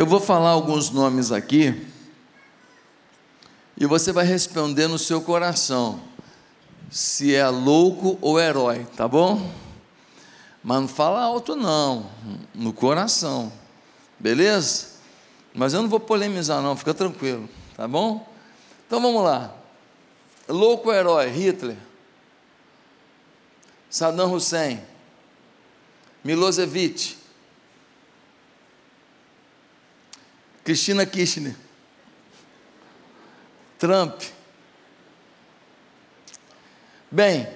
Eu vou falar alguns nomes aqui e você vai responder no seu coração se é louco ou herói, tá bom? Mas não fala alto não, no coração. Beleza? Mas eu não vou polemizar não, fica tranquilo, tá bom? Então vamos lá. Louco ou herói? Hitler. Saddam Hussein. Milosevic. Cristina Kirchner. Trump. Bem,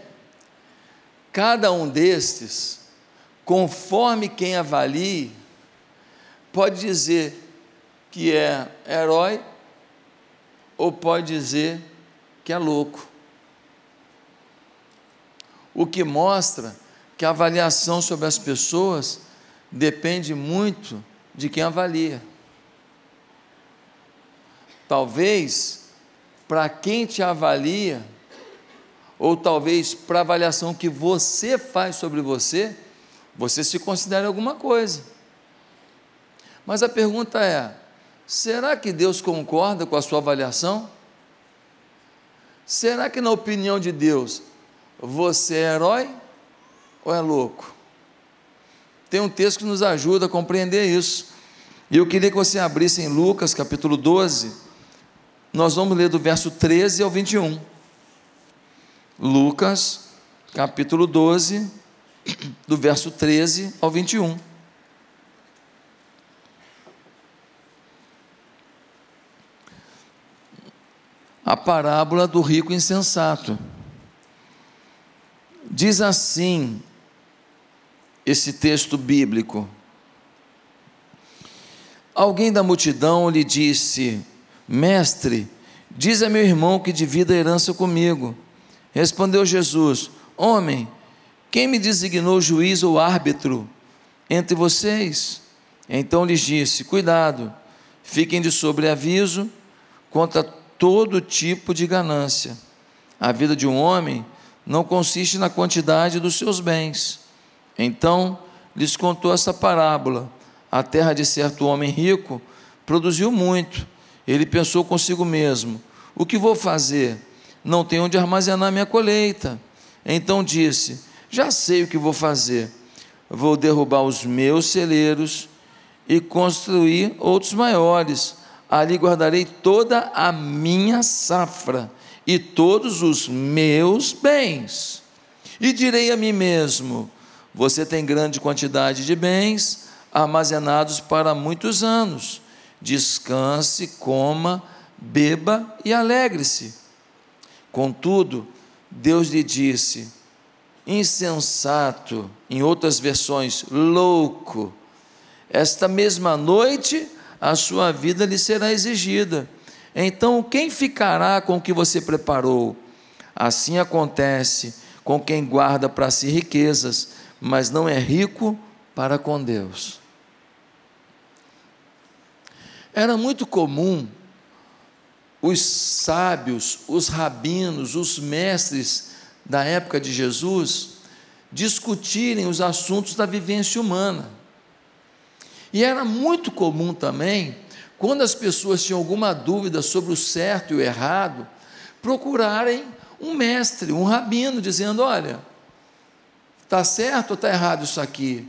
cada um destes, conforme quem avalie, pode dizer que é herói ou pode dizer que é louco. O que mostra que a avaliação sobre as pessoas depende muito de quem avalia. Talvez para quem te avalia, ou talvez para a avaliação que você faz sobre você, você se considere alguma coisa. Mas a pergunta é: será que Deus concorda com a sua avaliação? Será que, na opinião de Deus, você é herói ou é louco? Tem um texto que nos ajuda a compreender isso. E eu queria que você abrisse em Lucas capítulo 12. Nós vamos ler do verso 13 ao 21. Lucas capítulo 12, do verso 13 ao 21. A parábola do rico insensato. Diz assim esse texto bíblico. Alguém da multidão lhe disse: Mestre, diz a meu irmão que divida a herança comigo. Respondeu Jesus: Homem, quem me designou juiz ou árbitro entre vocês? Então lhes disse: Cuidado, fiquem de sobreaviso contra todo tipo de ganância. A vida de um homem não consiste na quantidade dos seus bens. Então lhes contou essa parábola: A terra de certo homem rico produziu muito. Ele pensou consigo mesmo: O que vou fazer? Não tenho onde armazenar minha colheita. Então disse: Já sei o que vou fazer. Vou derrubar os meus celeiros e construir outros maiores. Ali guardarei toda a minha safra e todos os meus bens. E direi a mim mesmo: Você tem grande quantidade de bens armazenados para muitos anos. Descanse, coma, beba e alegre-se. Contudo, Deus lhe disse: insensato, em outras versões, louco, esta mesma noite a sua vida lhe será exigida. Então, quem ficará com o que você preparou? Assim acontece com quem guarda para si riquezas, mas não é rico para com Deus. Era muito comum os sábios, os rabinos, os mestres da época de Jesus discutirem os assuntos da vivência humana. E era muito comum também quando as pessoas tinham alguma dúvida sobre o certo e o errado, procurarem um mestre, um rabino, dizendo: olha, está certo ou está errado isso aqui?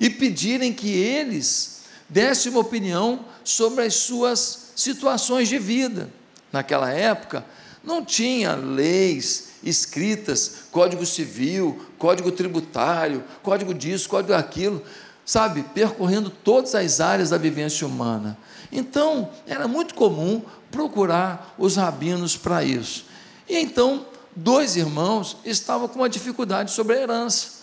E pedirem que eles dessem uma opinião sobre as suas situações de vida. Naquela época, não tinha leis escritas, código civil, código tributário, código disso, código daquilo sabe, percorrendo todas as áreas da vivência humana. Então, era muito comum procurar os rabinos para isso. E então, dois irmãos estavam com uma dificuldade sobre a herança.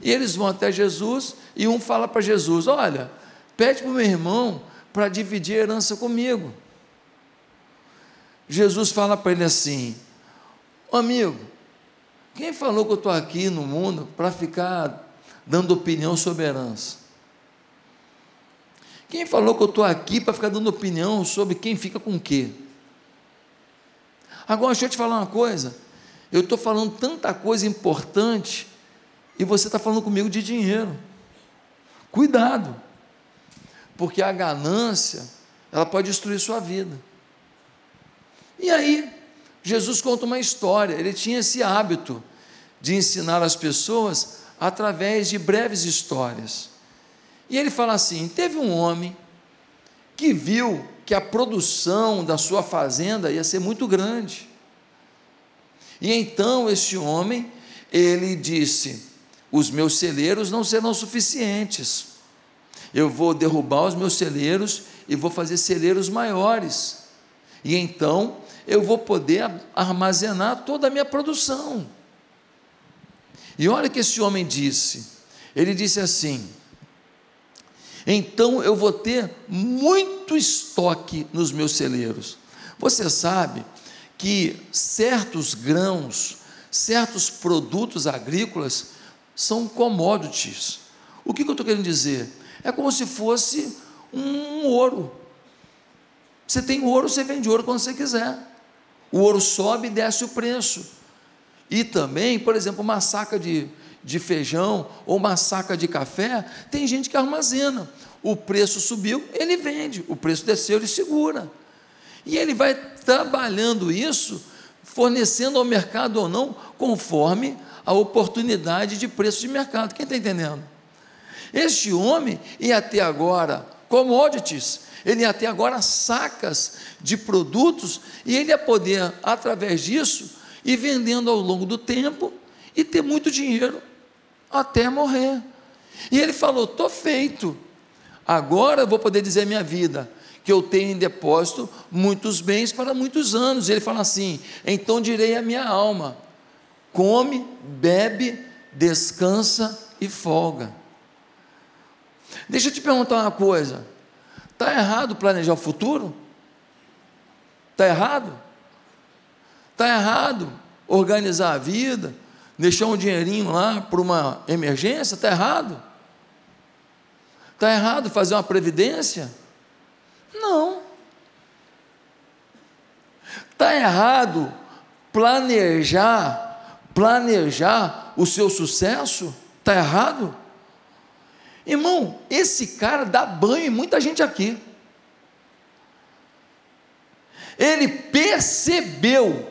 E eles vão até Jesus e um fala para Jesus: Olha, pede para o meu irmão para dividir a herança comigo. Jesus fala para ele assim: Amigo, quem falou que eu estou aqui no mundo para ficar dando opinião sobre herança. Quem falou que eu estou aqui para ficar dando opinião sobre quem fica com o quê? Agora, deixa eu te falar uma coisa. Eu estou falando tanta coisa importante e você está falando comigo de dinheiro. Cuidado. Porque a ganância, ela pode destruir sua vida. E aí, Jesus conta uma história, ele tinha esse hábito de ensinar as pessoas através de breves histórias. E ele fala assim: teve um homem que viu que a produção da sua fazenda ia ser muito grande. E então esse homem, ele disse: os meus celeiros não serão suficientes. Eu vou derrubar os meus celeiros e vou fazer celeiros maiores. E então eu vou poder armazenar toda a minha produção. E olha o que esse homem disse. Ele disse assim: então eu vou ter muito estoque nos meus celeiros. Você sabe que certos grãos, certos produtos agrícolas, são commodities. O que, eu estou querendo dizer? É como se fosse um ouro. Você tem ouro, você vende ouro quando você quiser. O ouro sobe e desce o preço. E também, por exemplo, uma saca de, de feijão ou uma saca de café, tem gente que armazena. O preço subiu, ele vende. O preço desceu, ele segura. E ele vai trabalhando isso, fornecendo ao mercado ou não, conforme a oportunidade de preço de mercado. Quem está entendendo? Este homem ia até agora commodities, ele ia até agora sacas de produtos, e ele ia poder, através disso, ir vendendo ao longo do tempo e ter muito dinheiro até morrer. E ele falou: estou feito, agora eu vou poder dizer minha vida, que eu tenho em depósito muitos bens para muitos anos. Ele fala assim: então direi à minha alma: come, bebe, descansa e folga. Deixa eu te perguntar uma coisa: está errado planejar o futuro? Está errado? Está errado organizar a vida, deixar um dinheirinho lá para uma emergência? Está errado? Está errado fazer uma previdência? Não. Está errado planejar planejar o seu sucesso? Está errado? Irmão, esse cara dá banho em muita gente aqui. Ele percebeu,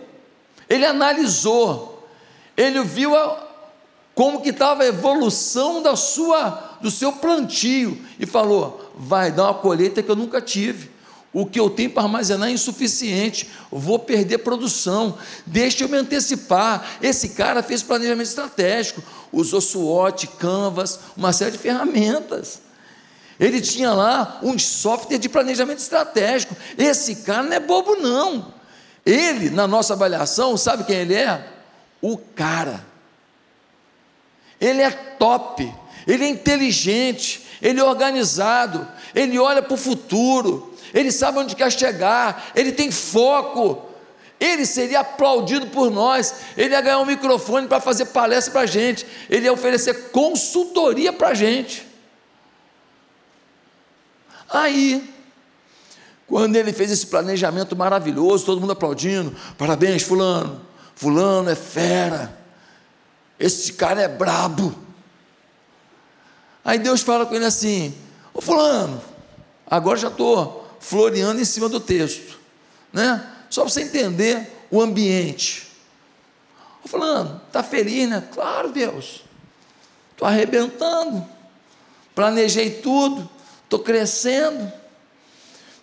ele analisou, ele viu a, como que estava a evolução da sua, do seu plantio e falou: vai dar uma colheita que eu nunca tive o que eu tenho para armazenar é insuficiente, vou perder produção, deixa eu me antecipar. Esse cara fez planejamento estratégico, usou SWOT, Canvas, uma série de ferramentas. Ele tinha lá um software de planejamento estratégico. Esse cara não é bobo, não. Ele, na nossa avaliação, sabe quem ele é? O cara. Ele é top, ele é inteligente, ele é organizado, ele olha para o futuro, ele sabe onde quer chegar, ele tem foco. Ele seria aplaudido por nós, ele ia ganhar um microfone para fazer palestra para a gente, ele ia oferecer consultoria para a gente. Aí, quando ele fez esse planejamento maravilhoso, todo mundo aplaudindo, parabéns, Fulano, Fulano é fera, esse cara é brabo. Aí Deus fala com ele assim: Ô Fulano, agora já estou floreando em cima do texto, né? Só para você entender o ambiente. Falando, está feliz, né? Claro, Deus. Estou arrebentando. Planejei tudo. Estou crescendo.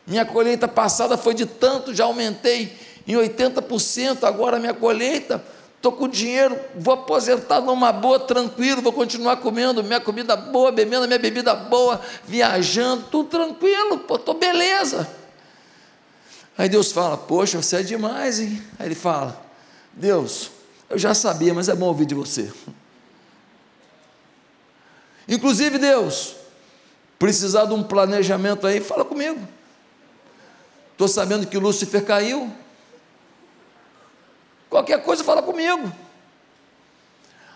Minha colheita passada foi de tanto, já aumentei em 80%. Agora minha colheita, estou com dinheiro, vou aposentar numa boa, tranquilo, vou continuar comendo minha comida boa, bebendo minha bebida boa, viajando, tudo tranquilo, estou beleza. Aí Deus fala: Poxa, você é demais, hein? Aí ele fala: Deus, eu já sabia, mas é bom ouvir de você. Inclusive, Deus, precisar de um planejamento aí, fala comigo. Estou sabendo que Lúcifer caiu. Qualquer coisa, fala comigo.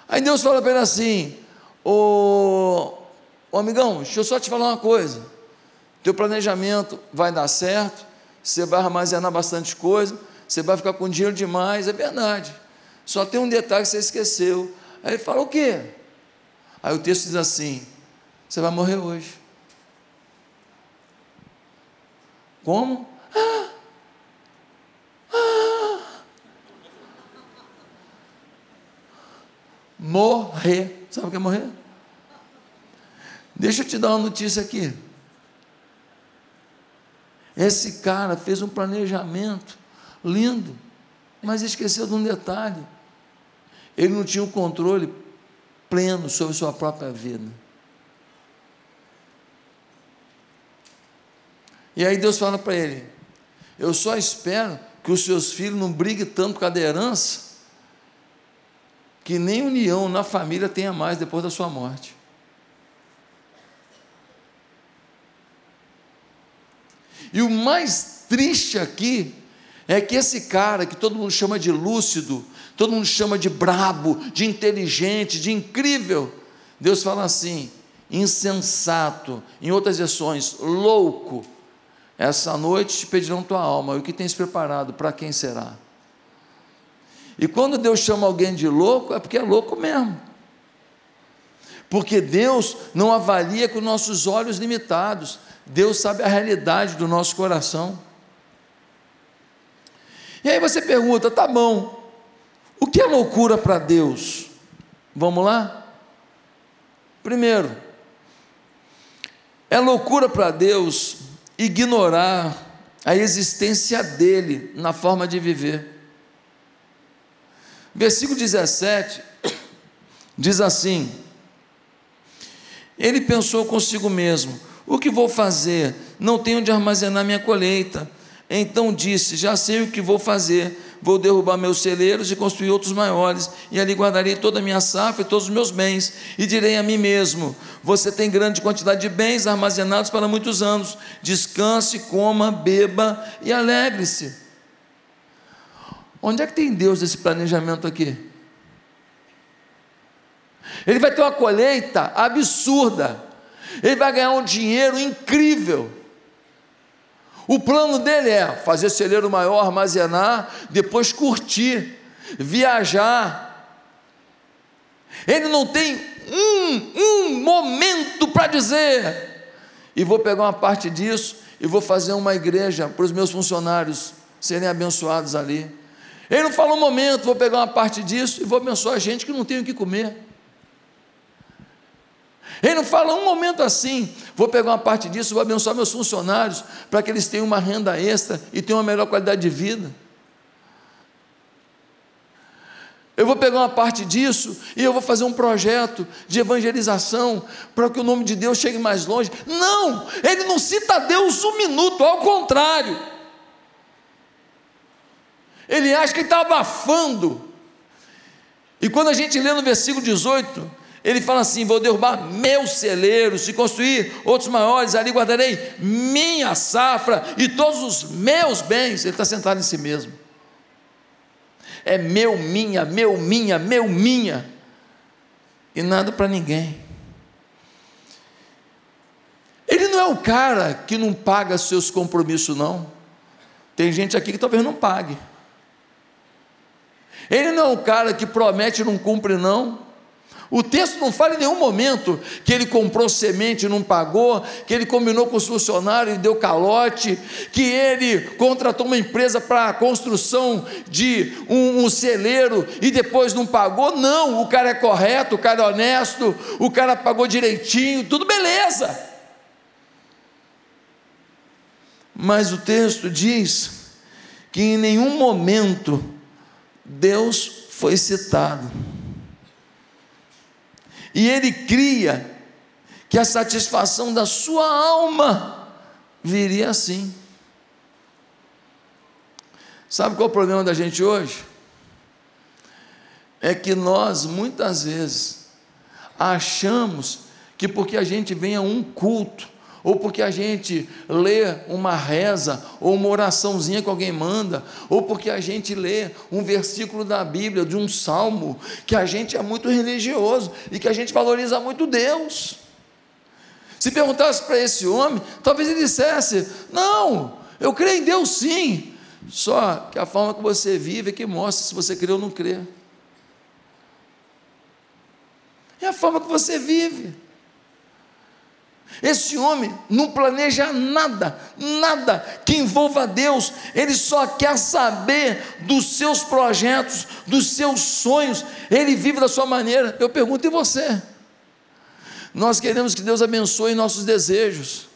Aí Deus fala para ele assim: Ô, amigão, deixa eu só te falar uma coisa. Teu planejamento vai dar certo, você vai armazenar bastante coisa, você vai ficar com dinheiro demais, é verdade. Só tem um detalhe que você esqueceu. Aí ele fala: O quê? Aí o texto diz assim: Você vai morrer hoje. Como? Ah, ah. Morrer. Sabe o que é morrer? Deixa eu te dar uma notícia aqui. Esse cara fez um planejamento lindo, mas esqueceu de um detalhe. Ele não tinha o controle pleno sobre sua própria vida. E aí Deus fala para ele: Eu só espero que os seus filhos não briguem tanto com a herança, que nem união na família tenha mais depois da sua morte. E o mais triste aqui é que esse cara que todo mundo chama de lúcido, todo mundo chama de brabo, de inteligente, de incrível, Deus fala assim: insensato, em outras versões, louco. Essa noite te pedirão tua alma, e o que tens preparado, para quem será? E quando Deus chama alguém de louco, é porque é louco mesmo. Porque Deus não avalia com nossos olhos limitados, Deus sabe a realidade do nosso coração. E aí você pergunta, tá bom, o que é loucura para Deus? Vamos lá? Primeiro, é loucura para Deus ignorar a existência dele na forma de viver. Versículo 17 diz assim: Ele pensou consigo mesmo: o que vou fazer? Não tenho onde armazenar minha colheita. Então disse: Já sei o que vou fazer. Vou derrubar meus celeiros e construir outros maiores, e ali guardarei toda a minha safra e todos os meus bens. E direi a mim mesmo: Você tem grande quantidade de bens armazenados para muitos anos. Descanse, coma, beba e alegre-se. Onde é que tem Deus nesse planejamento aqui? Ele vai ter uma colheita absurda ele vai ganhar um dinheiro incrível. O plano dele é fazer celeiro maior, armazenar, depois curtir, viajar. Ele não tem um, um momento para dizer, e vou pegar uma parte disso e vou fazer uma igreja para os meus funcionários serem abençoados ali. Ele não fala um momento, vou pegar uma parte disso e vou abençoar a gente que não tem o que comer. Ele não fala um momento assim, vou pegar uma parte disso, vou abençoar meus funcionários, para que eles tenham uma renda extra e tenham uma melhor qualidade de vida. Eu vou pegar uma parte disso e eu vou fazer um projeto de evangelização para que o nome de Deus chegue mais longe. Não, ele não cita Deus um minuto, ao contrário. Ele acha que está abafando. E quando a gente lê no versículo 18, ele fala assim: Vou derrubar meus celeiros e construir outros maiores, ali guardarei minha safra e todos os meus bens. Ele está sentado em si mesmo. É meu, minha, meu, minha, meu, minha. E nada para ninguém. Ele não é o cara que não paga seus compromissos, não. Tem gente aqui que talvez não pague. Ele não é o cara que promete e não cumpre, não. O texto não fala em nenhum momento que ele comprou semente e não pagou, que ele combinou com os funcionários e deu calote, que ele contratou uma empresa para a construção de um, um, celeiro e depois não pagou. Não, o cara é correto, o cara é honesto, o cara pagou direitinho, tudo beleza. Mas o texto diz que em nenhum momento Deus foi citado. E ele cria que a satisfação da sua alma viria assim. Sabe qual é o problema da gente hoje? É que nós muitas vezes achamos que porque a gente vem a um culto, ou porque a gente lê uma reza, ou uma oraçãozinha que alguém manda, ou porque a gente lê um versículo da Bíblia, de um salmo, que a gente é muito religioso e que a gente valoriza muito Deus. Se perguntasse para esse homem, talvez ele dissesse: Não, eu creio em Deus sim, só que a forma que você vive é que mostra se você crê ou não crê. É a forma que você vive. Esse homem não planeja nada, nada que envolva Deus, ele só quer saber dos seus projetos, dos seus sonhos, ele vive da sua maneira. Eu pergunto, e você? Nós queremos que Deus abençoe nossos desejos,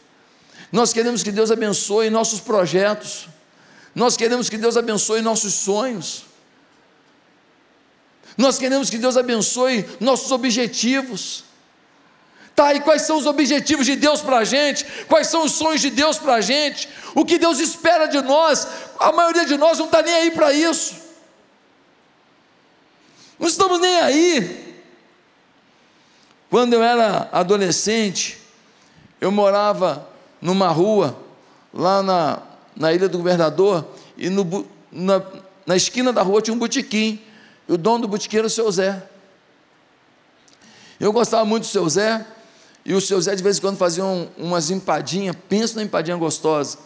nós queremos que Deus abençoe nossos projetos, nós queremos que Deus abençoe nossos sonhos, nós queremos que Deus abençoe nossos objetivos. Tá, quais são os objetivos de Deus para a gente? Quais são os sonhos de Deus para a gente? O que Deus espera de nós? A maioria de nós não está nem aí para isso. Não estamos nem aí. Quando eu era adolescente, eu morava numa rua, lá na, na Ilha do Governador, e no, na, na esquina da rua tinha um botequim. E o dono do botequim era o seu Zé. Eu gostava muito do seu Zé, e o seu Zé de vez em quando fazia um, umas empadinhas, pensa na empadinha gostosa.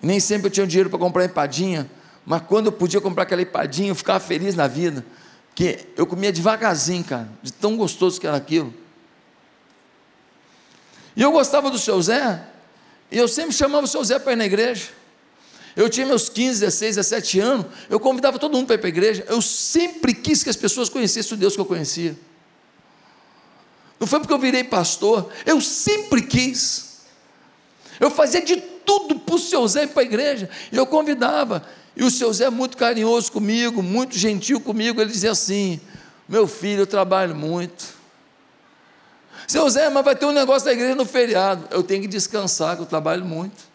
Nem sempre eu tinha dinheiro para comprar empadinha, mas quando eu podia comprar aquela empadinha, eu ficava feliz na vida. Que eu comia devagarzinho, cara, de tão gostoso que era aquilo. E eu gostava do seu Zé, e eu sempre chamava o seu Zé para ir na igreja. Eu tinha meus 15, 16, 17 anos, eu convidava todo mundo para ir para a igreja. Eu sempre quis que as pessoas conhecessem o Deus que eu conhecia. Não foi porque eu virei pastor, eu sempre quis. Eu fazia de tudo para o seu Zé para a igreja. E eu convidava. E o seu Zé, muito carinhoso comigo, muito gentil comigo, ele dizia assim: Meu filho, eu trabalho muito. Seu Zé, mas vai ter um negócio da igreja no feriado. Eu tenho que descansar, que eu trabalho muito.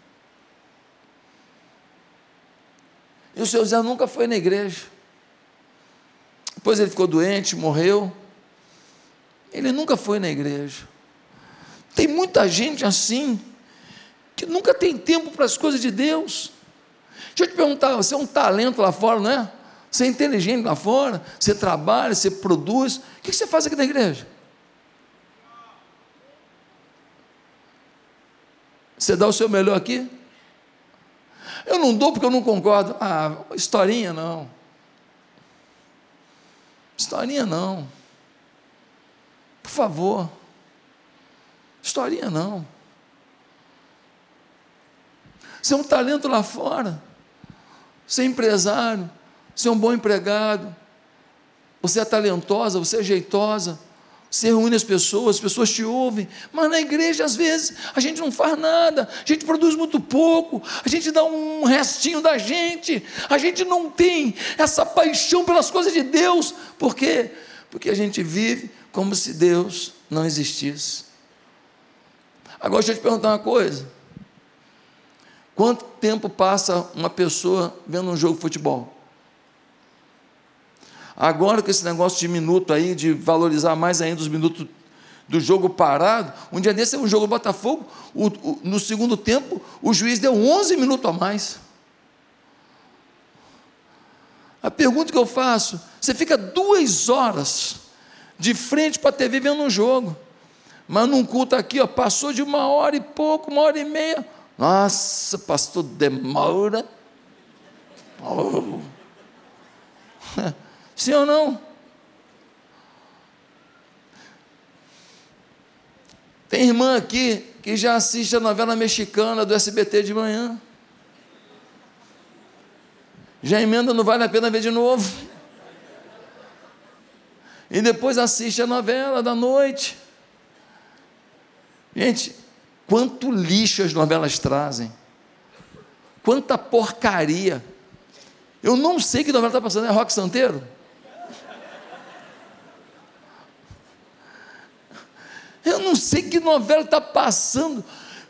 E o seu Zé nunca foi na igreja. Depois ele ficou doente, morreu. Ele nunca foi na igreja. Tem muita gente assim, que nunca tem tempo para as coisas de Deus. Deixa eu te perguntar, você é um talento lá fora, não é? Você é inteligente lá fora, você trabalha, você produz. O que você faz aqui na igreja? Você dá o seu melhor aqui? Eu não dou porque eu não concordo. Ah, historinha não. Historinha não. Por favor. Historinha não. Você é um talento lá fora. Você é empresário. Você é um bom empregado. Você é talentosa, você é jeitosa. Você reúne as pessoas, as pessoas te ouvem, mas na igreja, às vezes, a gente não faz nada, a gente produz muito pouco, a gente dá um restinho da gente, a gente não tem essa paixão pelas coisas de Deus, por quê? Porque a gente vive como se Deus não existisse. Agora deixa eu te perguntar uma coisa: quanto tempo passa uma pessoa vendo um jogo de futebol? Agora com esse negócio de minuto aí, de valorizar mais ainda os minutos do jogo parado, um dia desse é um jogo do Botafogo, o, o, no segundo tempo, o juiz deu 11 minutos a mais. A pergunta que eu faço: você fica duas horas de frente para a TV vendo um jogo. Mas num culto aqui, ó, passou de uma hora e pouco, uma hora e meia. Nossa, pastor, demora. Oh. Sim ou não? Tem irmã aqui que já assiste a novela mexicana do SBT de manhã. Já emenda, não vale a pena ver de novo e depois assiste a novela da noite. Gente, quanto lixo as novelas trazem, quanta porcaria. Eu não sei que novela está passando, é Rock Santeiro? Eu não sei que novela está passando,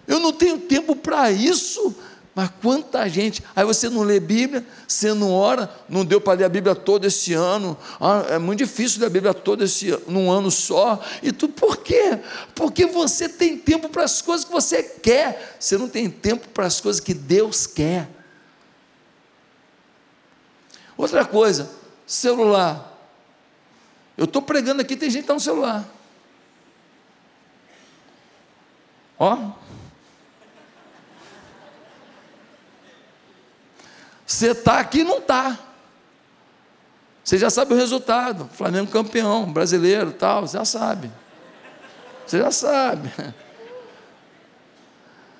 eu não tenho tempo para isso. Mas quanta gente, aí você não lê Bíblia, você não ora, não deu para ler a Bíblia todo esse ano, ah, é muito difícil ler a Bíblia todo esse num ano só, e tu por quê? Porque você tem tempo para as coisas que você quer, você não tem tempo para as coisas que Deus quer. Outra coisa, celular. Eu estou pregando aqui, tem gente que está no celular. Ó, Você está aqui não está. Você já sabe o resultado. Flamengo campeão, brasileiro, tal, você já sabe. Você já sabe.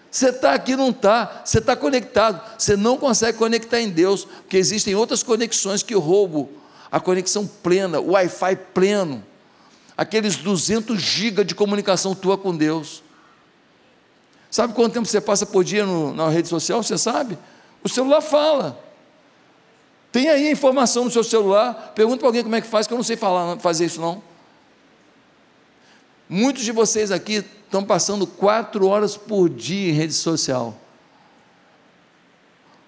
Você está aqui, não está, você está conectado, você não consegue conectar em Deus, porque existem outras conexões que roubam a conexão plena, o Wi-Fi pleno, aqueles 200 GB de comunicação tua com Deus. Sabe quanto tempo você passa por dia no, na rede social? Você sabe? O celular fala. Tem aí a informação no seu celular. Pergunta para alguém como é que faz, que eu não sei falar, fazer isso não. Muitos de vocês aqui estão passando quatro horas por dia em rede social.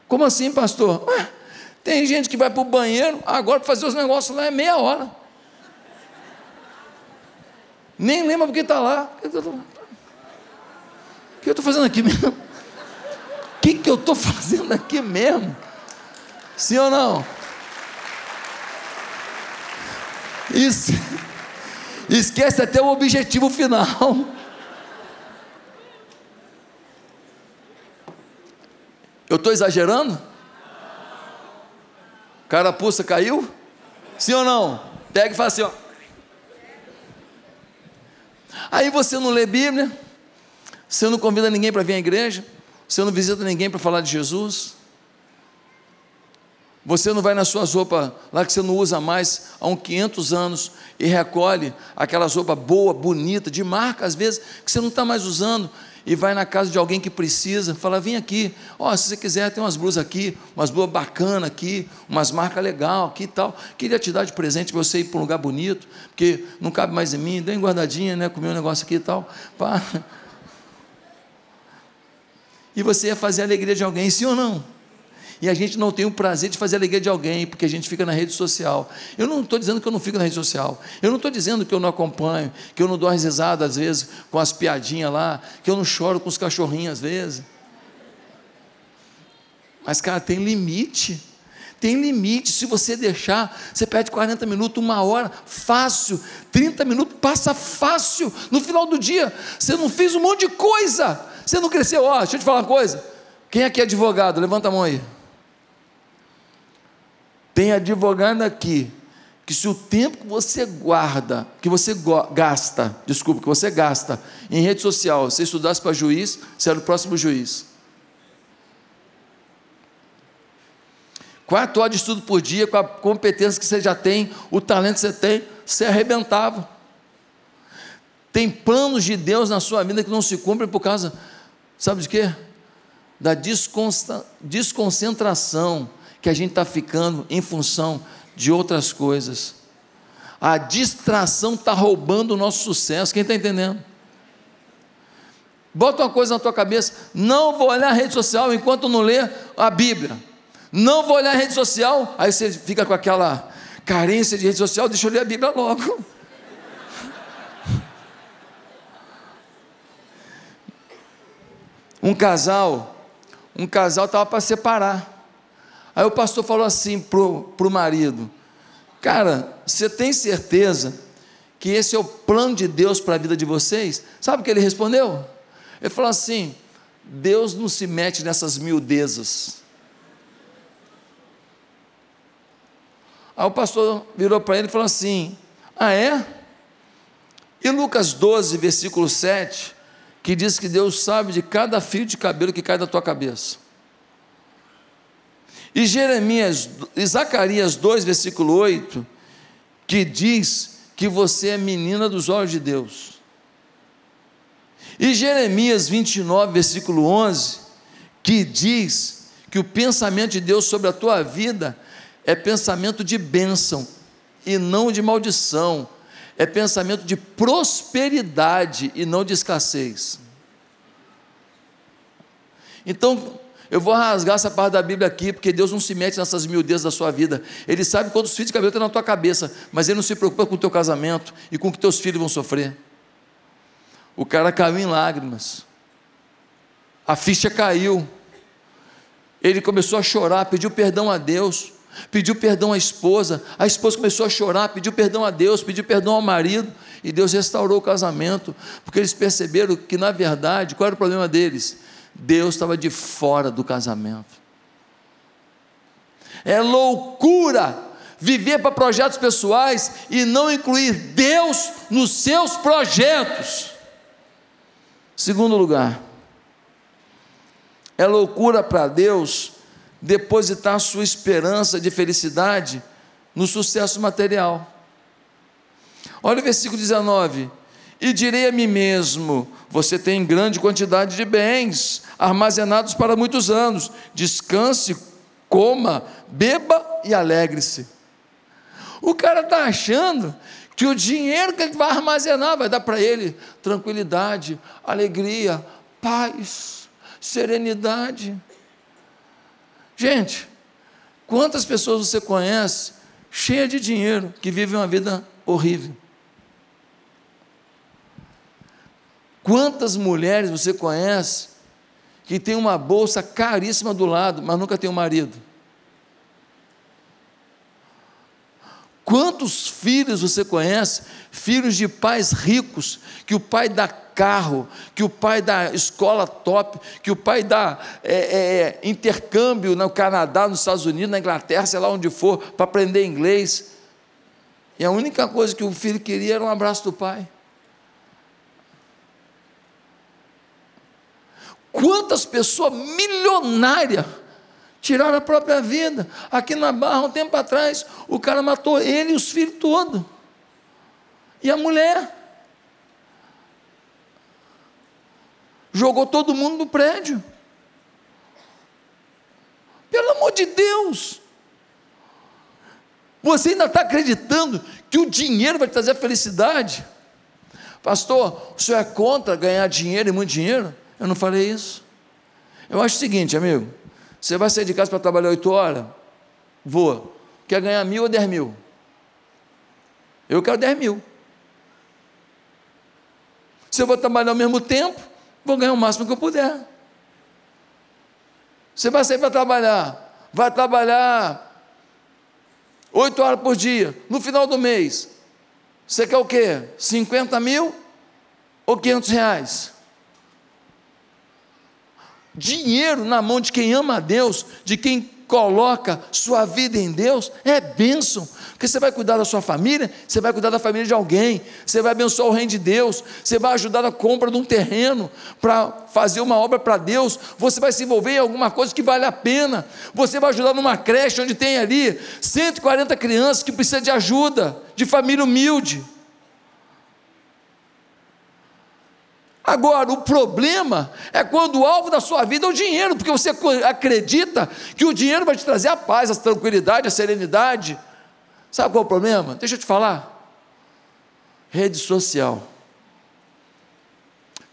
Como assim, pastor? Ué, tem gente que vai para o banheiro, agora para fazer os negócios lá é meia hora. Nem lembra porque está lá. O que eu estou fazendo aqui mesmo? Que eu estou fazendo aqui mesmo? Sim ou não? Isso. Esquece até o objetivo final. Eu estou exagerando? Carapuça caiu? Sim ou não? Pega e fala assim, ó. Aí você não lê Bíblia, você não convida ninguém para vir à igreja, você não visita ninguém para falar de Jesus. Você não vai nas suas roupas lá que você não usa mais há uns 500 anos e recolhe aquelas roupas boa, bonita, de marca às vezes, que você não está mais usando e vai na casa de alguém que precisa, fala: vem aqui, ó, oh, se você quiser, tem umas blusas aqui, umas blusas bacanas aqui, umas marcas legal aqui e tal. Queria te dar de presente para você ir para um lugar bonito, porque não cabe mais em mim, dê guardadinha, né? Comer um negócio aqui e tal. Pá. E você ia fazer a alegria de alguém, sim ou não? e a gente não tem o prazer de fazer a alegria de alguém, porque a gente fica na rede social. Eu não estou dizendo que eu não fico na rede social, eu não estou dizendo que eu não acompanho, que eu não dou as risadas às vezes com as piadinhas lá, que eu não choro com os cachorrinhos às vezes. Mas, cara, tem limite. Tem limite, se você deixar, você perde 40 minutos, uma hora, fácil, 30 minutos, passa fácil. No final do dia, você não fez um monte de coisa, você não cresceu. Ó, deixa eu te falar uma coisa. Quem aqui é advogado? Levanta a mão aí. Tem advogado aqui que se o tempo que você guarda, que você gasta, desculpa, que você gasta em rede social, se estudasse para juiz, você era o próximo juiz. Quatro horas de estudo por dia, com a competência que você já tem, o talento que você tem, você arrebentava. Tem planos de Deus na sua vida que não se cumprem por causa, sabe de quê? Da desconcentração que a gente está ficando em função de outras coisas. A distração está roubando o nosso sucesso. Quem está entendendo? Bota uma coisa na tua cabeça: não vou olhar a rede social enquanto não ler a Bíblia. Não vou olhar a rede social. Aí você fica com aquela carência de rede social, deixa eu ler a Bíblia logo. Um casal, um casal estava para separar. Aí o pastor falou assim para o marido: Cara, você tem certeza que esse é o plano de Deus para a vida de vocês? Sabe o que ele respondeu? Ele falou assim: Deus não se mete nessas miudezas. Aí o pastor virou para ele e falou assim: Ah, é? E Lucas 12, versículo 7, que diz que Deus sabe de cada fio de cabelo que cai da tua cabeça. E Jeremias, e Zacarias 2, versículo 8, que diz que você é menina dos olhos de Deus. E Jeremias 29, versículo 11, que diz que o pensamento de Deus sobre a tua vida é pensamento de bênção e não de maldição, é pensamento de prosperidade e não de escassez. Então, eu vou rasgar essa parte da Bíblia aqui, porque Deus não se mete nessas miudezas da sua vida. Ele sabe quantos fios de cabelo tem na tua cabeça, mas Ele não se preocupa com o teu casamento e com o que teus filhos vão sofrer. O cara caiu em lágrimas. A ficha caiu. Ele começou a chorar, pediu perdão a Deus, pediu perdão à esposa. A esposa começou a chorar, pediu perdão a Deus, pediu perdão ao marido. E Deus restaurou o casamento, porque eles perceberam que, na verdade, qual era o problema deles? Deus estava de fora do casamento. É loucura viver para projetos pessoais e não incluir Deus nos seus projetos. Segundo lugar, é loucura para Deus depositar sua esperança de felicidade no sucesso material. Olha o versículo 19: E direi a mim mesmo: Você tem grande quantidade de bens armazenados para muitos anos, descanse, coma, beba e alegre-se. O cara está achando que o dinheiro que ele vai armazenar vai dar para ele tranquilidade, alegria, paz, serenidade. Gente, quantas pessoas você conhece cheia de dinheiro que vivem uma vida horrível? Quantas mulheres você conhece que tem uma bolsa caríssima do lado, mas nunca tem um marido? Quantos filhos você conhece, filhos de pais ricos, que o pai dá carro, que o pai dá escola top, que o pai dá é, é, intercâmbio no Canadá, nos Estados Unidos, na Inglaterra, sei lá onde for, para aprender inglês. E a única coisa que o filho queria era um abraço do pai. Quantas pessoas milionárias tiraram a própria vida. Aqui na Barra, um tempo atrás, o cara matou ele e os filhos todos. E a mulher. Jogou todo mundo no prédio. Pelo amor de Deus. Você ainda está acreditando que o dinheiro vai trazer felicidade? Pastor, o senhor é contra ganhar dinheiro e muito dinheiro? Eu não falei isso. Eu acho o seguinte, amigo. Você vai sair de casa para trabalhar oito horas? Vou. Quer ganhar mil ou dez mil? Eu quero dez mil. Se eu vou trabalhar ao mesmo tempo, vou ganhar o máximo que eu puder. Você vai sair para trabalhar, vai trabalhar oito horas por dia, no final do mês, você quer o quê? 50 mil ou 500 reais? Dinheiro na mão de quem ama a Deus, de quem coloca sua vida em Deus, é bênção. Porque você vai cuidar da sua família, você vai cuidar da família de alguém, você vai abençoar o reino de Deus, você vai ajudar na compra de um terreno para fazer uma obra para Deus, você vai se envolver em alguma coisa que vale a pena, você vai ajudar numa creche onde tem ali 140 crianças que precisam de ajuda, de família humilde. Agora, o problema é quando o alvo da sua vida é o dinheiro, porque você acredita que o dinheiro vai te trazer a paz, a tranquilidade, a serenidade. Sabe qual é o problema? Deixa eu te falar. Rede social.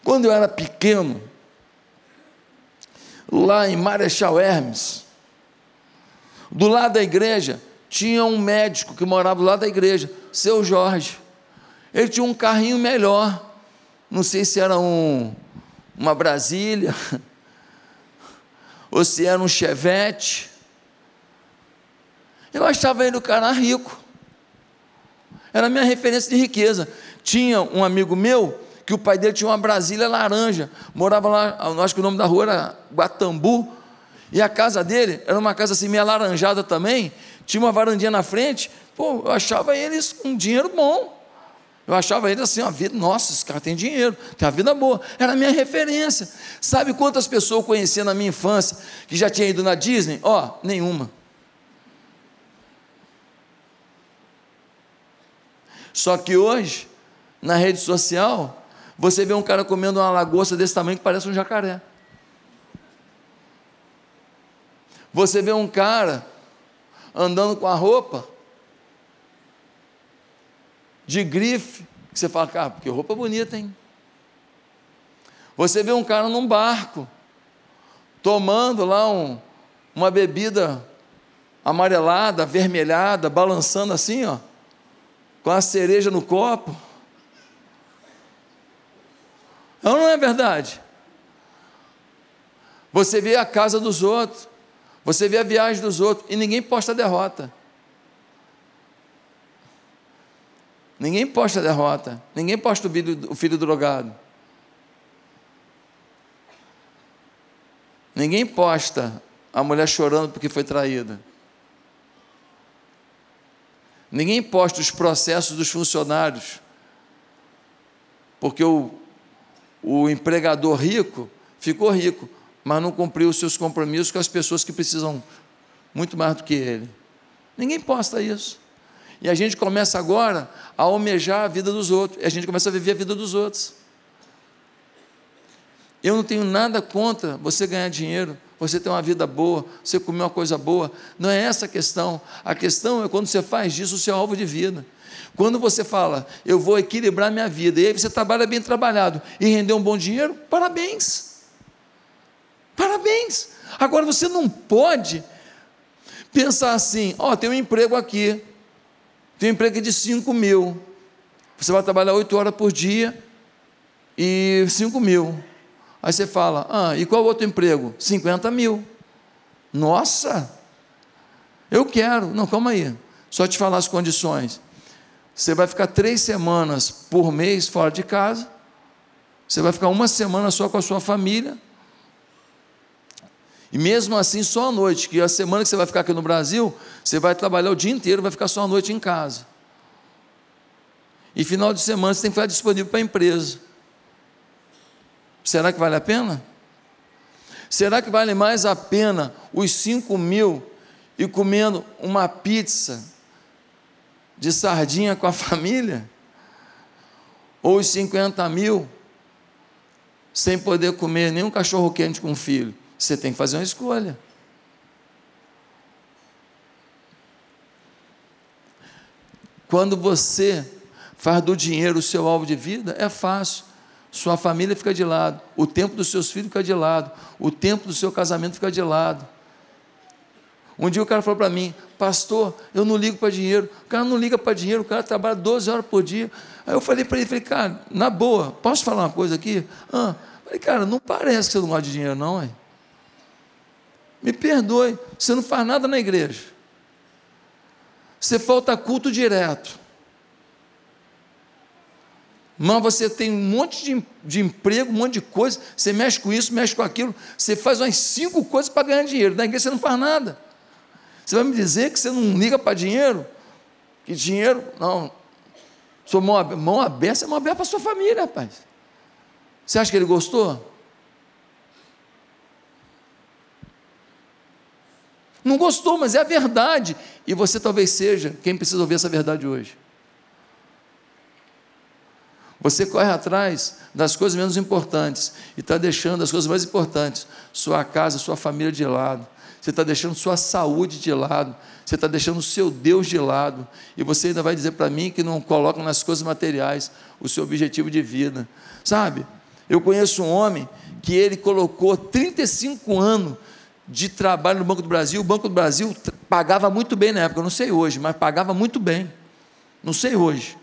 Quando eu era pequeno, lá em Marechal Hermes, do lado da igreja, tinha um médico que morava do lado da igreja, seu Jorge. Ele tinha um carrinho melhor não sei se era um, uma Brasília, ou se era um Chevette. Eu achava ele o cara rico. Era a minha referência de riqueza. Tinha um amigo meu que o pai dele tinha uma Brasília laranja. Morava lá, acho que o nome da rua era Guatambu. E a casa dele era uma casa assim meio alaranjada também. Tinha uma varandinha na frente. Pô, eu achava eles um dinheiro bom. Eu achava ele assim, a vida, nossa, esse cara tem dinheiro, tem uma vida boa. Era a minha referência. Sabe quantas pessoas eu conhecia na minha infância que já tinha ido na Disney? Ó, oh, nenhuma. Só que hoje, na rede social, você vê um cara comendo uma lagosta desse tamanho que parece um jacaré. Você vê um cara andando com a roupa de grife, que você fala, cara, porque roupa bonita, hein? Você vê um cara num barco, tomando lá um, uma bebida amarelada, avermelhada, balançando assim, ó, com a cereja no copo. Não, não é verdade? Você vê a casa dos outros, você vê a viagem dos outros, e ninguém posta derrota. Ninguém posta derrota. Ninguém posta o filho, o filho drogado. Ninguém posta a mulher chorando porque foi traída. Ninguém posta os processos dos funcionários. Porque o, o empregador rico ficou rico, mas não cumpriu os seus compromissos com as pessoas que precisam muito mais do que ele. Ninguém posta isso. E a gente começa agora a almejar a vida dos outros, e a gente começa a viver a vida dos outros. Eu não tenho nada contra você ganhar dinheiro, você ter uma vida boa, você comer uma coisa boa. Não é essa a questão. A questão é quando você faz disso o seu alvo de vida. Quando você fala, eu vou equilibrar minha vida, e aí você trabalha bem trabalhado e render um bom dinheiro, parabéns. Parabéns. Agora você não pode pensar assim: ó, oh, tem um emprego aqui, tem um emprego de 5 mil. Você vai trabalhar 8 horas por dia e 5 mil. Aí você fala, ah, e qual outro emprego? 50 mil. Nossa! Eu quero. Não, calma aí. Só te falar as condições. Você vai ficar três semanas por mês fora de casa. Você vai ficar uma semana só com a sua família. E mesmo assim, só à noite, que a semana que você vai ficar aqui no Brasil, você vai trabalhar o dia inteiro, vai ficar só à noite em casa. E final de semana você tem que ficar disponível para a empresa. Será que vale a pena? Será que vale mais a pena os 5 mil e comendo uma pizza de sardinha com a família? Ou os 50 mil sem poder comer nenhum cachorro quente com o filho? Você tem que fazer uma escolha. Quando você faz do dinheiro o seu alvo de vida, é fácil. Sua família fica de lado, o tempo dos seus filhos fica de lado, o tempo do seu casamento fica de lado. Um dia o cara falou para mim, pastor, eu não ligo para dinheiro. O cara não liga para dinheiro, o cara trabalha 12 horas por dia. Aí eu falei para ele, falei, cara, na boa, posso falar uma coisa aqui? Ah, falei, cara, não parece que você não gosta de dinheiro, não, hein? Me perdoe, você não faz nada na igreja. Você falta culto direto. Mas você tem um monte de, de emprego, um monte de coisa, você mexe com isso, mexe com aquilo, você faz umas cinco coisas para ganhar dinheiro. Na igreja você não faz nada. Você vai me dizer que você não liga para dinheiro? Que dinheiro, não. Sua mão, mão aberta, é mão aberta para sua família, rapaz. Você acha que ele gostou? Não gostou, mas é a verdade. E você talvez seja quem precisa ouvir essa verdade hoje. Você corre atrás das coisas menos importantes e está deixando as coisas mais importantes, sua casa, sua família de lado você está deixando sua saúde de lado, você está deixando o seu Deus de lado, e você ainda vai dizer para mim que não coloca nas coisas materiais o seu objetivo de vida. Sabe? Eu conheço um homem que ele colocou 35 anos de trabalho no Banco do Brasil. O Banco do Brasil pagava muito bem na época, não sei hoje, mas pagava muito bem. Não sei hoje.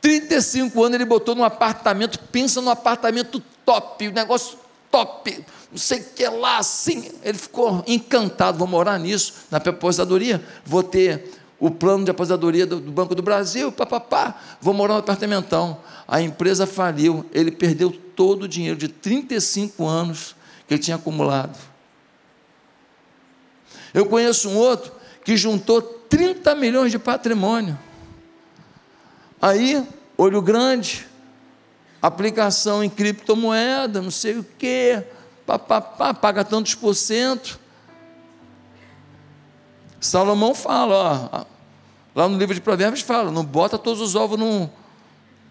35 anos ele botou num apartamento, pensa num apartamento top, o negócio top, não sei o que lá, assim. Ele ficou encantado, vou morar nisso, na aposentadoria, vou ter o plano de aposentadoria do, do Banco do Brasil, papapá, vou morar no apartamentão. A empresa faliu, ele perdeu todo o dinheiro de 35 anos que ele tinha acumulado. Eu conheço um outro que juntou 30 milhões de patrimônio. Aí, olho grande, aplicação em criptomoeda, não sei o quê, pá, pá, pá, paga tantos por cento. Salomão fala, ó, lá no livro de Provérbios fala, não bota todos os ovos num,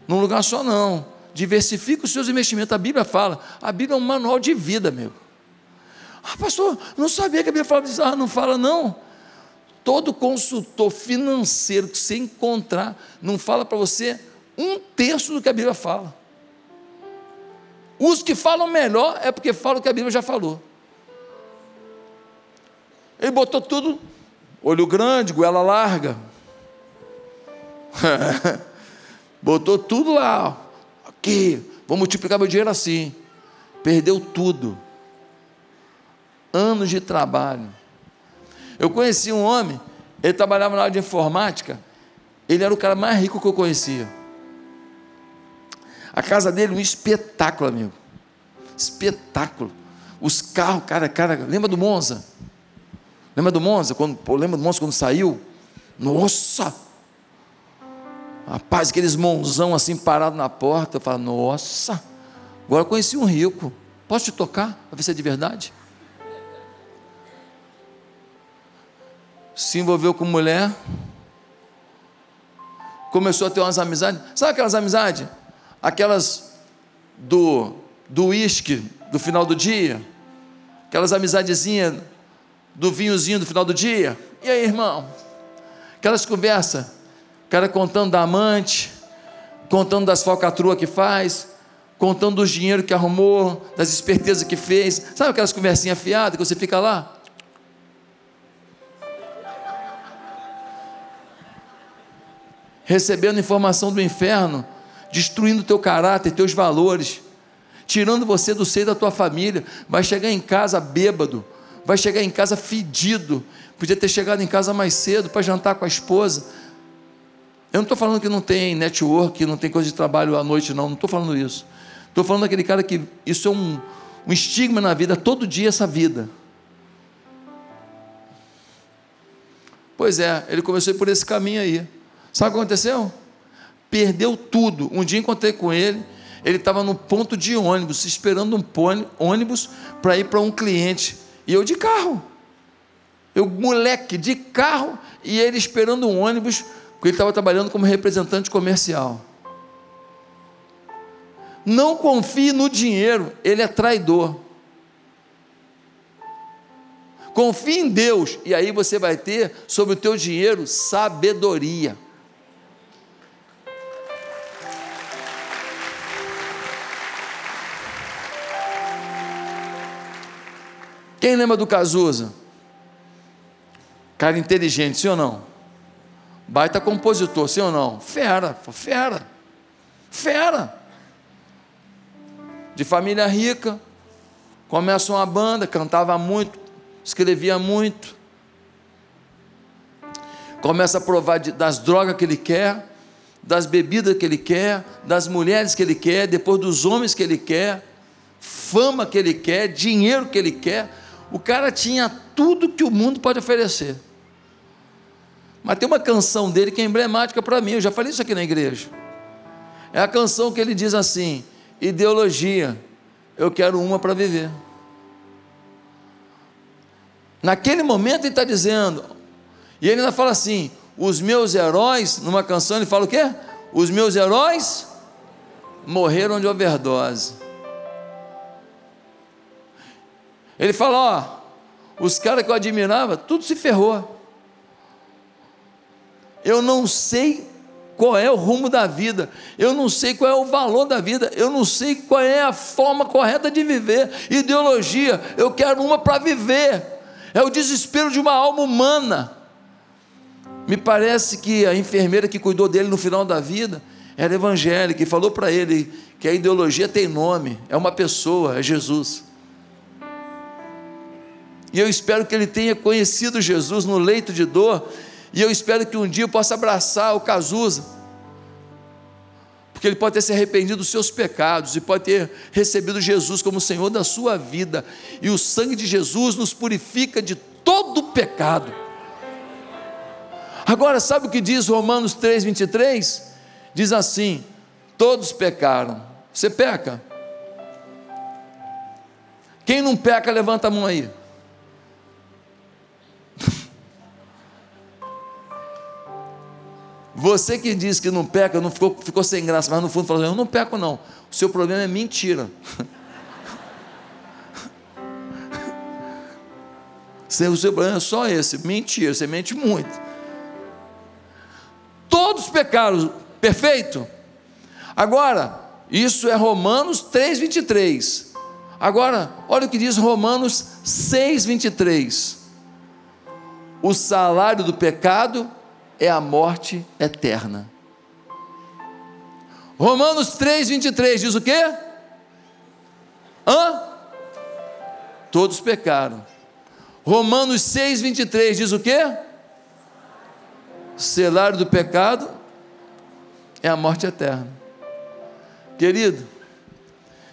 num lugar só não. Diversifica os seus investimentos. A Bíblia fala, a Bíblia é um manual de vida, meu. Ah, pastor, não sabia que a Bíblia fala disso. Ah, não fala não. Todo consultor financeiro que você encontrar não fala para você um terço do que a Bíblia fala. Os que falam melhor é porque falam o que a Bíblia já falou. Ele botou tudo, olho grande, goela larga. botou tudo lá. Vou multiplicar meu dinheiro assim. Perdeu tudo. Anos de trabalho. Eu conheci um homem, ele trabalhava na área de informática. Ele era o cara mais rico que eu conhecia. A casa dele, um espetáculo, amigo. Espetáculo. Os carros, cara, cara, lembra do Monza? Lembra do Monza? Quando, pô, lembra do Monza quando saiu? Nossa! Rapaz, aqueles monzão assim parado na porta. Eu falo, nossa, agora eu conheci um rico. Posso te tocar para ver se é de verdade? Se envolveu com mulher, começou a ter umas amizades. Sabe aquelas amizades? Aquelas do do uísque do final do dia, aquelas amizadezinhas do vinhozinho do final do dia. E aí, irmão? Aquelas conversas, cara contando da amante, contando das falcatruas que faz, contando dos dinheiro que arrumou, das espertezas que fez. Sabe aquelas conversinhas fiadas que você fica lá? Recebendo informação do inferno, destruindo teu caráter, teus valores, tirando você do seio da tua família. Vai chegar em casa bêbado, vai chegar em casa fedido. Podia ter chegado em casa mais cedo para jantar com a esposa. Eu não estou falando que não tem network, que não tem coisa de trabalho à noite, não. Não estou falando isso. Estou falando daquele cara que isso é um, um estigma na vida, todo dia essa vida. Pois é, ele começou por esse caminho aí. Sabe o que aconteceu? Perdeu tudo. Um dia encontrei com ele, ele estava no ponto de ônibus, esperando um ônibus para ir para um cliente. E eu de carro. Eu, moleque, de carro, e ele esperando um ônibus, porque ele estava trabalhando como representante comercial. Não confie no dinheiro, ele é traidor. Confie em Deus, e aí você vai ter sobre o teu dinheiro sabedoria. Quem lembra do Cazuza? Cara inteligente, sim ou não? Baita compositor, sim ou não? Fera, fera, fera. De família rica, começa uma banda, cantava muito, escrevia muito. Começa a provar de, das drogas que ele quer, das bebidas que ele quer, das mulheres que ele quer, depois dos homens que ele quer, fama que ele quer, dinheiro que ele quer o cara tinha tudo que o mundo pode oferecer. Mas tem uma canção dele que é emblemática para mim, eu já falei isso aqui na igreja. É a canção que ele diz assim: ideologia, eu quero uma para viver. Naquele momento ele está dizendo, e ele ainda fala assim: os meus heróis, numa canção ele fala o quê? Os meus heróis morreram de overdose. Ele fala: ó, os caras que eu admirava, tudo se ferrou. Eu não sei qual é o rumo da vida, eu não sei qual é o valor da vida, eu não sei qual é a forma correta de viver. Ideologia, eu quero uma para viver. É o desespero de uma alma humana. Me parece que a enfermeira que cuidou dele no final da vida era evangélica e falou para ele que a ideologia tem nome, é uma pessoa, é Jesus. E eu espero que ele tenha conhecido Jesus no leito de dor. E eu espero que um dia eu possa abraçar o Cazuza. Porque ele pode ter se arrependido dos seus pecados e pode ter recebido Jesus como Senhor da sua vida. E o sangue de Jesus nos purifica de todo pecado. Agora, sabe o que diz Romanos 3, 23? Diz assim: todos pecaram. Você peca? Quem não peca, levanta a mão aí. Você que diz que não peca, não ficou, ficou sem graça, mas no fundo falou: Eu não peco, não. O seu problema é mentira. o seu problema é só esse: mentira. Você mente muito. Todos pecaram, perfeito? Agora, isso é Romanos 3,23. Agora, olha o que diz Romanos 6,23. O salário do pecado é a morte eterna. Romanos 3, 23 diz o quê? Hã? Todos pecaram. Romanos 6, 23 diz o quê? Selário do pecado é a morte eterna. Querido,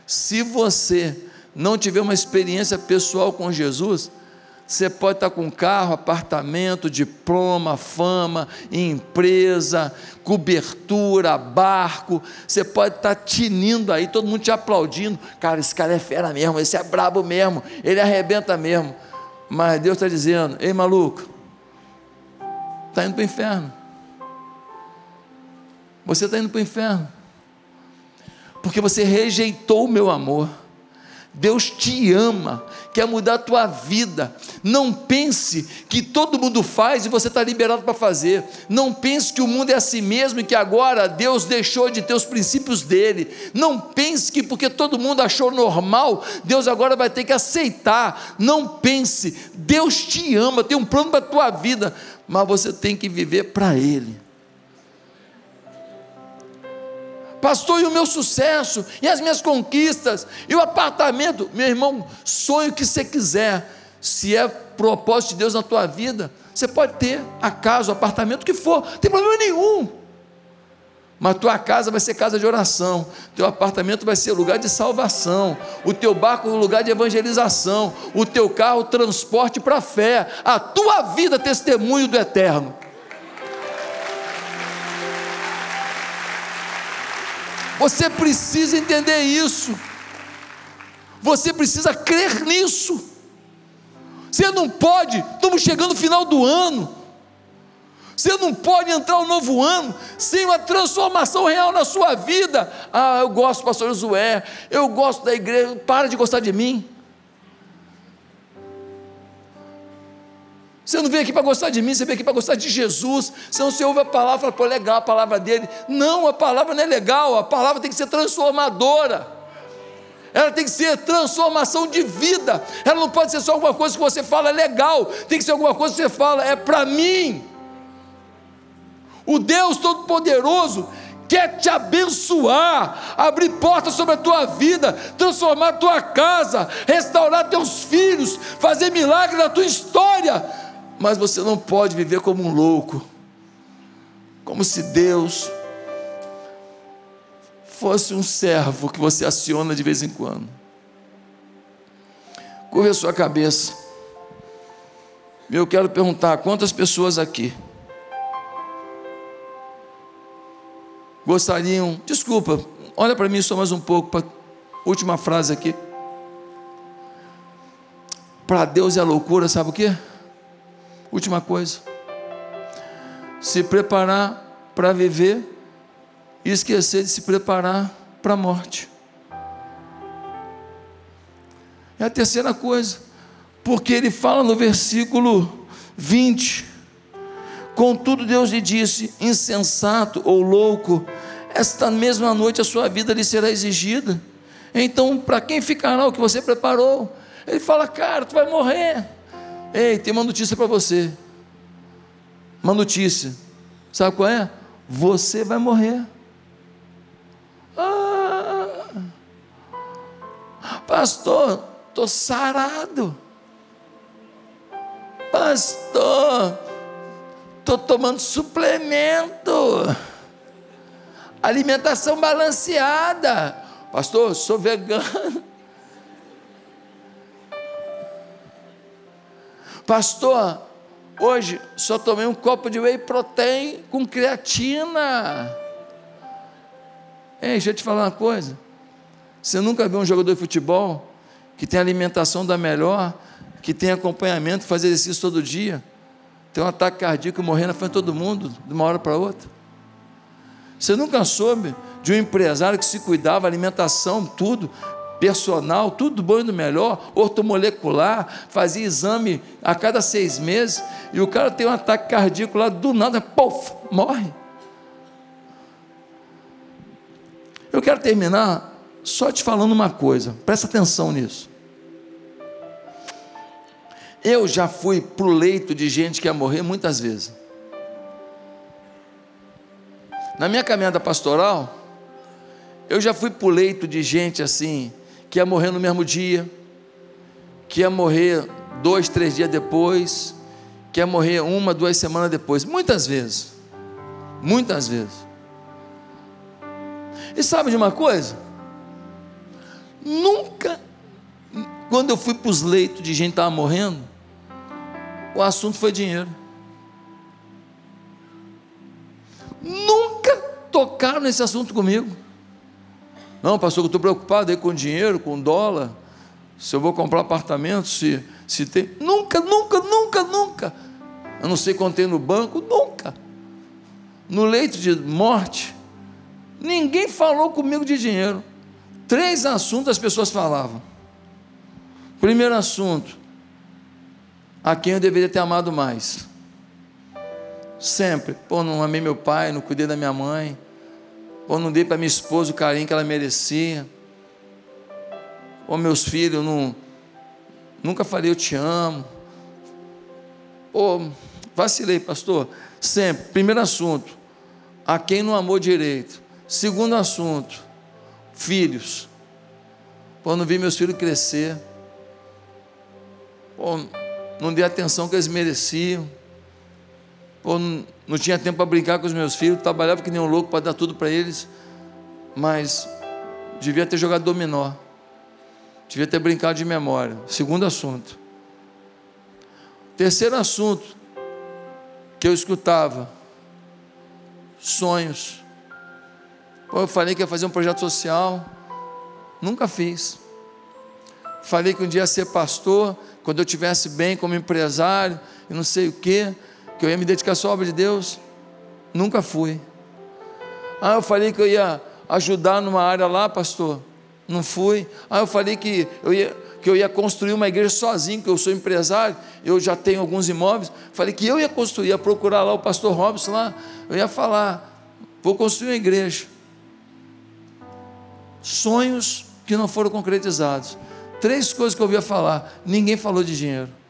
se você não tiver uma experiência pessoal com Jesus, Você pode estar com carro, apartamento, diploma, fama, empresa, cobertura, barco. Você pode estar tinindo aí, todo mundo te aplaudindo. Cara, esse cara é fera mesmo, esse é brabo mesmo, ele arrebenta mesmo. Mas Deus está dizendo: ei, maluco, está indo para o inferno. Você está indo para o inferno. Porque você rejeitou o meu amor. Deus te ama, quer mudar a tua vida. Não pense que todo mundo faz e você está liberado para fazer. Não pense que o mundo é assim mesmo e que agora Deus deixou de ter os princípios dele. Não pense que porque todo mundo achou normal, Deus agora vai ter que aceitar. Não pense, Deus te ama, tem um plano para a tua vida, mas você tem que viver para Ele. Pastor, e o meu sucesso, e as minhas conquistas, e o apartamento, meu irmão, sonho o que você quiser, se é propósito de Deus na tua vida, você pode ter a casa, o apartamento, o que for, não tem problema nenhum. Mas tua casa vai ser casa de oração, teu apartamento vai ser lugar de salvação, o teu barco lugar de evangelização, o teu carro transporte para a fé, a tua vida testemunho do eterno. Você precisa entender isso. Você precisa crer nisso. Você não pode, estamos chegando no final do ano. Você não pode entrar um novo ano sem uma transformação real na sua vida. Ah, eu gosto do pastor Josué, eu gosto da igreja, para de gostar de mim. Você não veio aqui para gostar de mim, você veio aqui para gostar de Jesus. Você não se ouve a palavra, fala, pô, legal a palavra dele. Não, a palavra não é legal, a palavra tem que ser transformadora. Ela tem que ser transformação de vida. Ela não pode ser só alguma coisa que você fala é legal. Tem que ser alguma coisa que você fala é para mim. O Deus Todo-Poderoso quer te abençoar, abrir portas sobre a tua vida, transformar a tua casa, restaurar teus filhos, fazer milagre na tua história mas você não pode viver como um louco, como se Deus fosse um servo que você aciona de vez em quando. Curva a sua cabeça. Eu quero perguntar: quantas pessoas aqui gostariam, desculpa, olha para mim só mais um pouco, para última frase aqui. Para Deus é loucura, sabe o que? Última coisa. Se preparar para viver e esquecer de se preparar para a morte. É a terceira coisa. Porque ele fala no versículo 20: Contudo, Deus lhe disse: insensato ou louco, esta mesma noite a sua vida lhe será exigida. Então, para quem ficará o que você preparou? Ele fala, cara, tu vai morrer. Ei, tem uma notícia para você. Uma notícia. Sabe qual é? Você vai morrer. Ah, pastor, estou sarado. Pastor, estou tomando suplemento. Alimentação balanceada. Pastor, sou vegano. Pastor, hoje só tomei um copo de whey protein com creatina. Ei, deixa eu te falar uma coisa. Você nunca viu um jogador de futebol que tem alimentação da melhor, que tem acompanhamento, faz exercício todo dia, tem um ataque cardíaco morrer na frente de todo mundo, de uma hora para outra? Você nunca soube de um empresário que se cuidava, alimentação, tudo, personal, tudo bom e do melhor, ortomolecular, fazia exame a cada seis meses, e o cara tem um ataque cardíaco lá, do nada, pof, morre. Eu quero terminar só te falando uma coisa, presta atenção nisso. Eu já fui para o leito de gente que ia morrer muitas vezes. Na minha caminhada pastoral, eu já fui para o leito de gente assim, que ia morrer no mesmo dia, que ia morrer dois, três dias depois, que ia morrer uma, duas semanas depois. Muitas vezes. Muitas vezes. E sabe de uma coisa? Nunca, quando eu fui para os leitos de gente que estava morrendo, o assunto foi dinheiro. Nunca tocaram nesse assunto comigo. Não, pastor, eu estou preocupado aí com dinheiro, com dólar, se eu vou comprar apartamento, se, se tem. Nunca, nunca, nunca, nunca. Eu não sei quanto tem no banco, nunca. No leito de morte, ninguém falou comigo de dinheiro. Três assuntos as pessoas falavam. Primeiro assunto, a quem eu deveria ter amado mais. Sempre. Pô, não amei meu pai, não cuidei da minha mãe. Pô, não dei para minha esposa o carinho que ela merecia. Pô, meus filhos, não, nunca falei eu te amo. Pô, vacilei, pastor. Sempre. Primeiro assunto, a quem não amou direito. Segundo assunto, filhos. Pô, não vi meus filhos crescer. Pô, não dei a atenção que eles mereciam. Pô, não, tinha tempo para brincar com os meus filhos, trabalhava que nem um louco para dar tudo para eles, mas devia ter jogado dominó, devia ter brincado de memória. Segundo assunto. Terceiro assunto que eu escutava: sonhos. Pô, eu falei que ia fazer um projeto social, nunca fiz. Falei que um dia ia ser pastor, quando eu tivesse bem como empresário, e não sei o quê, que eu ia me dedicar só à obra de Deus. Nunca fui. Ah, eu falei que eu ia ajudar numa área lá, pastor. Não fui. Ah, eu falei que eu ia, que eu ia construir uma igreja sozinho, que eu sou empresário, eu já tenho alguns imóveis. Falei que eu ia construir, ia procurar lá o pastor Robson lá. Eu ia falar, vou construir uma igreja. Sonhos que não foram concretizados. Três coisas que eu ouvia falar. Ninguém falou de dinheiro.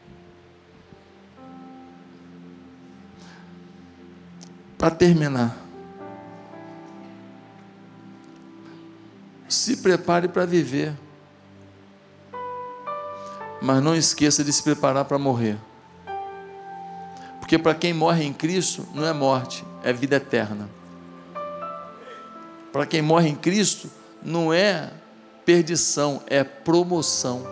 Para terminar, se prepare para viver, mas não esqueça de se preparar para morrer. Porque para quem morre em Cristo, não é morte, é vida eterna. Para quem morre em Cristo, não é perdição, é promoção.